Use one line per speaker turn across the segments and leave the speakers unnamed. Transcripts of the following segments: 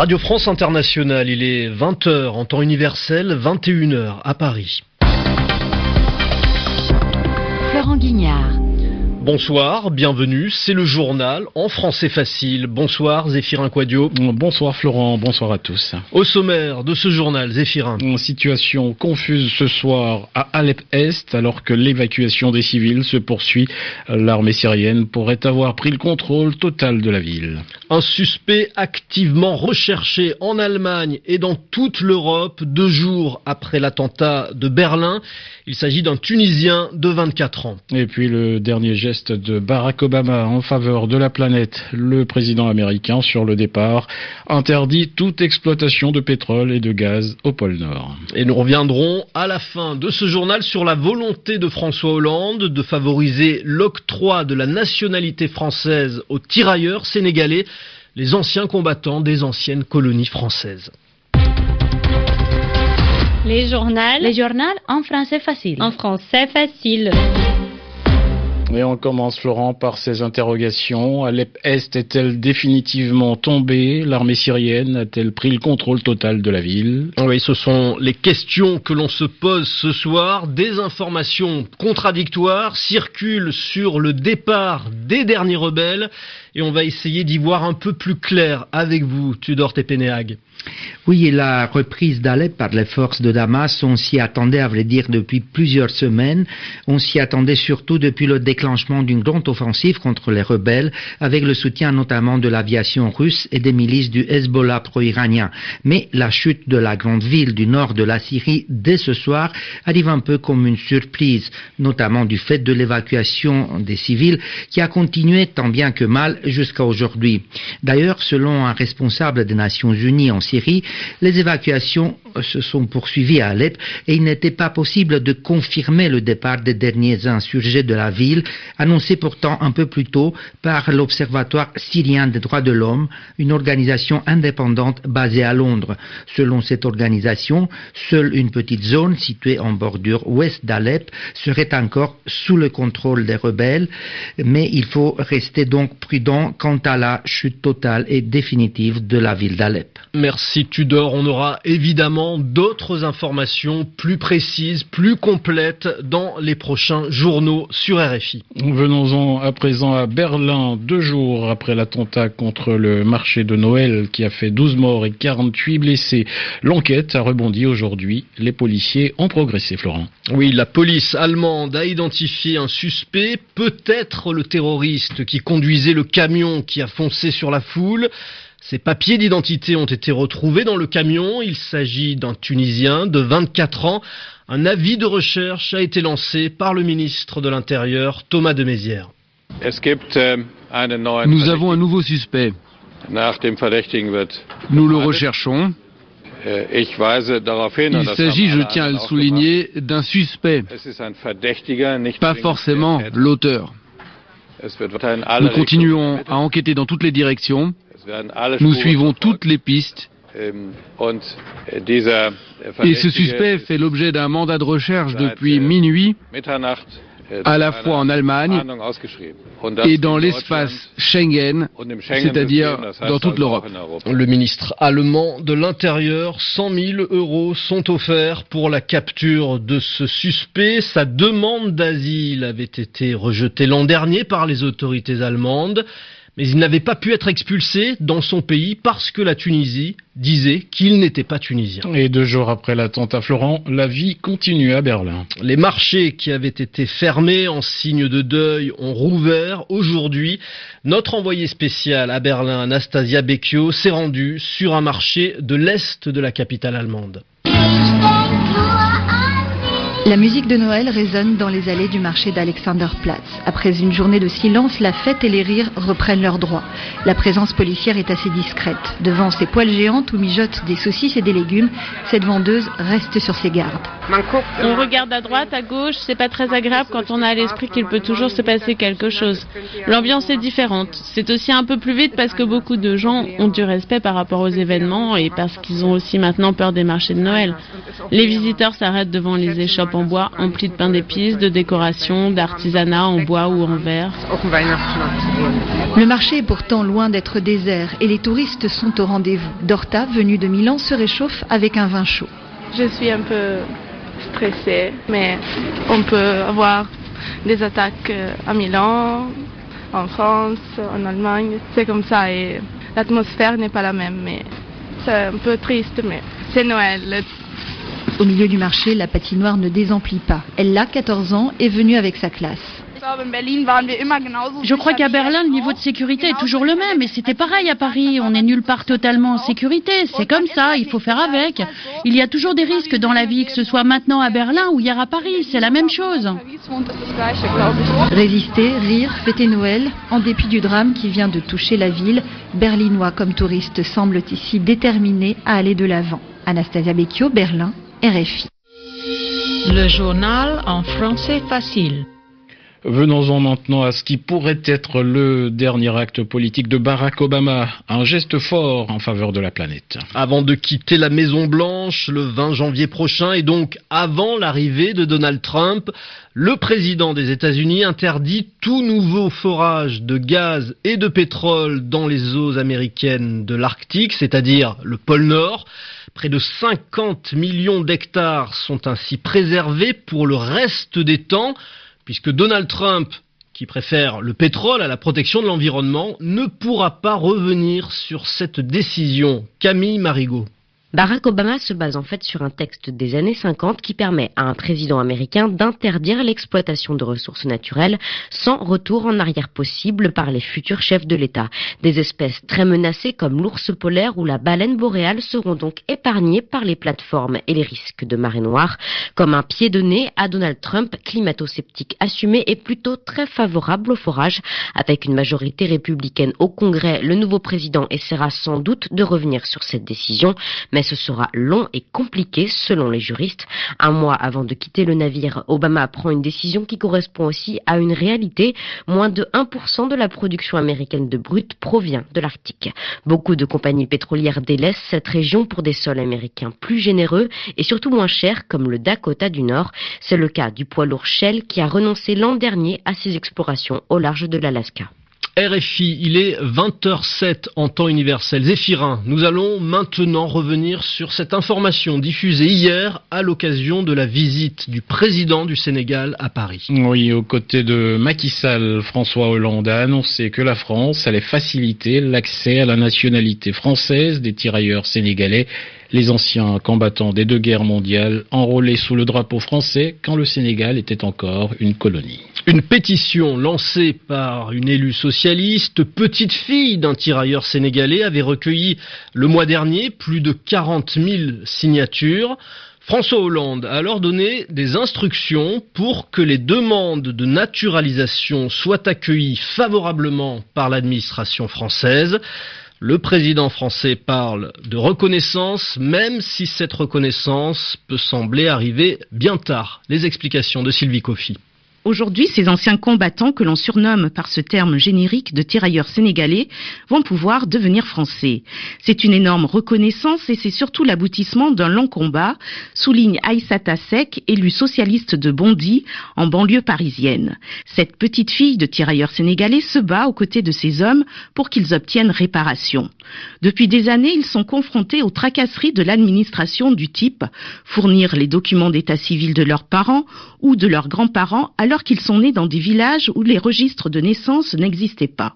Radio France Internationale, il est 20h en temps universel, 21h à Paris.
Florent Guignard.
Bonsoir, bienvenue, c'est le journal en français facile. Bonsoir Zéphirin Quadio.
Bonsoir Florent, bonsoir à tous.
Au sommaire de ce journal, Zéphirin.
Situation confuse ce soir à Alep-Est alors que l'évacuation des civils se poursuit. L'armée syrienne pourrait avoir pris le contrôle total de la ville.
Un suspect activement recherché en Allemagne et dans toute l'Europe deux jours après l'attentat de Berlin. Il s'agit d'un Tunisien de 24 ans.
Et puis le dernier geste de Barack Obama en faveur de la planète. Le président américain, sur le départ, interdit toute exploitation de pétrole et de gaz au pôle Nord.
Et nous reviendrons à la fin de ce journal sur la volonté de François Hollande de favoriser l'octroi de la nationalité française aux tirailleurs sénégalais, les anciens combattants des anciennes colonies françaises.
Les journaux.
Les journaux en français facile.
En français facile.
Et on commence, Florent, par ces interrogations. Alep Est est-elle définitivement tombée? L'armée syrienne a-t-elle pris le contrôle total de la ville?
Oui, ce sont les questions que l'on se pose ce soir. Des informations contradictoires circulent sur le départ des derniers rebelles et on va essayer d'y voir un peu plus clair avec vous, Tudor Tepeneag.
Oui, et la reprise d'Alep par les forces de Damas, on s'y attendait, à vrai dire, depuis plusieurs semaines. On s'y attendait surtout depuis le déclenchement d'une grande offensive contre les rebelles, avec le soutien notamment de l'aviation russe et des milices du Hezbollah pro-iranien. Mais la chute de la grande ville du nord de la Syrie dès ce soir arrive un peu comme une surprise, notamment du fait de l'évacuation des civils qui a continué tant bien que mal jusqu'à aujourd'hui. D'ailleurs, selon un responsable des Nations Unies en Syrie, les évacuations se sont poursuivies à Alep et il n'était pas possible de confirmer le départ des derniers insurgés de la ville, annoncé pourtant un peu plus tôt par l'Observatoire syrien des droits de l'homme, une organisation indépendante basée à Londres. Selon cette organisation, seule une petite zone située en bordure ouest d'Alep serait encore sous le contrôle des rebelles, mais il faut rester donc prudent quant à la chute totale et définitive de la ville d'Alep.
Merci Tudor. On aura évidemment d'autres informations plus précises, plus complètes dans les prochains journaux sur RFI.
Venons-en à présent à Berlin, deux jours après l'attentat contre le marché de Noël qui a fait 12 morts et 48 blessés. L'enquête a rebondi aujourd'hui. Les policiers ont progressé, Florent.
Oui, la police allemande a identifié un suspect, peut-être le terroriste qui conduisait le camion qui a foncé sur la foule. Ses papiers d'identité ont été retrouvés dans le camion. Il s'agit d'un Tunisien de 24 ans. Un avis de recherche a été lancé par le ministre de l'Intérieur, Thomas de Mézières.
Nous avons un nouveau suspect. Nous le recherchons. Il s'agit, je tiens à le souligner, d'un suspect, pas forcément l'auteur. Nous continuons à enquêter dans toutes les directions. Nous suivons toutes les pistes. Et ce suspect fait l'objet d'un mandat de recherche depuis minuit, à la fois en Allemagne et dans l'espace Schengen, c'est-à-dire dans toute l'Europe.
Le ministre allemand de l'Intérieur, 100 000 euros sont offerts pour la capture de ce suspect. Sa demande d'asile avait été rejetée l'an dernier par les autorités allemandes mais il n'avait pas pu être expulsé dans son pays parce que la Tunisie disait qu'il n'était pas tunisien.
Et deux jours après l'attentat Florent, la vie continue à Berlin.
Les marchés qui avaient été fermés en signe de deuil ont rouvert aujourd'hui. Notre envoyé spécial à Berlin, Anastasia Becchio, s'est rendu sur un marché de l'est de la capitale allemande.
La musique de Noël résonne dans les allées du marché d'Alexanderplatz. Après une journée de silence, la fête et les rires reprennent leurs droits. La présence policière est assez discrète. Devant ces poêles géantes où mijotent des saucisses et des légumes, cette vendeuse reste sur ses gardes.
On regarde à droite, à gauche, c'est pas très agréable quand on a à l'esprit qu'il peut toujours se passer quelque chose. L'ambiance est différente. C'est aussi un peu plus vite parce que beaucoup de gens ont du respect par rapport aux événements et parce qu'ils ont aussi maintenant peur des marchés de Noël. Les visiteurs s'arrêtent devant les échoppes en bois empli de pain d'épices, de décorations, d'artisanat en bois ou en verre.
Le marché est pourtant loin d'être désert et les touristes sont au rendez-vous. Dorta, venue de Milan, se réchauffe avec un vin chaud.
Je suis un peu stressée, mais on peut avoir des attaques euh, à Milan, en France, en Allemagne. C'est comme ça et l'atmosphère n'est pas la même. Mais c'est un peu triste, mais c'est Noël.
Au milieu du marché, la patinoire ne désemplit pas. Elle a 14 ans et venue avec sa classe.
Je crois qu'à Berlin, le niveau de sécurité est toujours le même. Et c'était pareil à Paris. On n'est nulle part totalement en sécurité. C'est comme ça. Il faut faire avec. Il y a toujours des risques dans la vie, que ce soit maintenant à Berlin ou hier à Paris. C'est la même chose.
Résister, rire, fêter Noël. En dépit du drame qui vient de toucher la ville, Berlinois comme touristes semblent ici déterminés à aller de l'avant. Anastasia Becchio, Berlin, RFI.
Le journal en français facile.
Venons-en maintenant à ce qui pourrait être le dernier acte politique de Barack Obama, un geste fort en faveur de la planète.
Avant de quitter la Maison Blanche le 20 janvier prochain et donc avant l'arrivée de Donald Trump, le président des États-Unis interdit tout nouveau forage de gaz et de pétrole dans les eaux américaines de l'Arctique, c'est-à-dire le pôle Nord. Près de 50 millions d'hectares sont ainsi préservés pour le reste des temps puisque Donald Trump, qui préfère le pétrole à la protection de l'environnement, ne pourra pas revenir sur cette décision. Camille Marigot.
Barack Obama se base en fait sur un texte des années 50 qui permet à un président américain d'interdire l'exploitation de ressources naturelles sans retour en arrière possible par les futurs chefs de l'État. Des espèces très menacées comme l'ours polaire ou la baleine boréale seront donc épargnées par les plateformes et les risques de marée noire. Comme un pied de nez à Donald Trump, climato-sceptique assumé et plutôt très favorable au forage. Avec une majorité républicaine au Congrès, le nouveau président essaiera sans doute de revenir sur cette décision. Mais ce sera long et compliqué selon les juristes. Un mois avant de quitter le navire, Obama prend une décision qui correspond aussi à une réalité. Moins de 1% de la production américaine de brut provient de l'Arctique. Beaucoup de compagnies pétrolières délaissent cette région pour des sols américains plus généreux et surtout moins chers comme le Dakota du Nord. C'est le cas du poids lourd Shell qui a renoncé l'an dernier à ses explorations au large de l'Alaska.
RFI, il est 20h07 en temps universel. Zéphirin, nous allons maintenant revenir sur cette information diffusée hier à l'occasion de la visite du président du Sénégal à Paris.
Oui, aux côtés de Macky Sall, François Hollande a annoncé que la France allait faciliter l'accès à la nationalité française des tirailleurs sénégalais les anciens combattants des deux guerres mondiales enrôlés sous le drapeau français quand le Sénégal était encore une colonie.
Une pétition lancée par une élue socialiste, petite fille d'un tirailleur sénégalais, avait recueilli le mois dernier plus de 40 000 signatures. François Hollande a alors donné des instructions pour que les demandes de naturalisation soient accueillies favorablement par l'administration française. Le président français parle de reconnaissance, même si cette reconnaissance peut sembler arriver bien tard. Les explications de Sylvie Coffy.
Aujourd'hui, ces anciens combattants que l'on surnomme par ce terme générique de tirailleurs sénégalais vont pouvoir devenir français. C'est une énorme reconnaissance et c'est surtout l'aboutissement d'un long combat, souligne Aïssata Sek, élue socialiste de Bondy, en banlieue parisienne. Cette petite fille de tirailleurs sénégalais se bat aux côtés de ces hommes pour qu'ils obtiennent réparation. Depuis des années, ils sont confrontés aux tracasseries de l'administration du type fournir les documents d'état civil de leurs parents ou de leurs grands-parents alors qu'ils sont nés dans des villages où les registres de naissance n'existaient pas.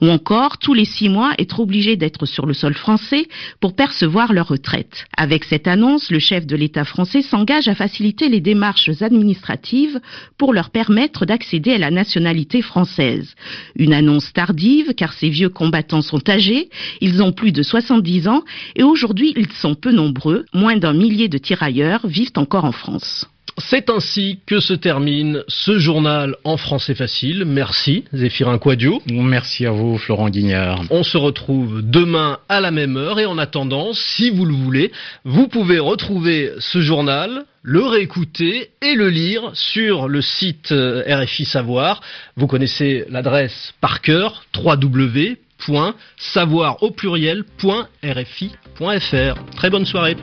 Ou encore, tous les six mois, être obligés d'être sur le sol français pour percevoir leur retraite. Avec cette annonce, le chef de l'État français s'engage à faciliter les démarches administratives pour leur permettre d'accéder à la nationalité française. Une annonce tardive car ces vieux combattants sont âgés, ils ont plus de 70 ans et aujourd'hui ils sont peu nombreux, moins d'un millier de tirailleurs vivent encore en France.
C'est ainsi que se termine ce journal en français facile. Merci Zéphirin Quadio.
Merci à vous Florent Guignard.
On se retrouve demain à la même heure et en attendant, si vous le voulez, vous pouvez retrouver ce journal, le réécouter et le lire sur le site euh, RFI Savoir. Vous connaissez l'adresse par cœur www.savoir au pluriel.rfi.fr. Très bonne soirée.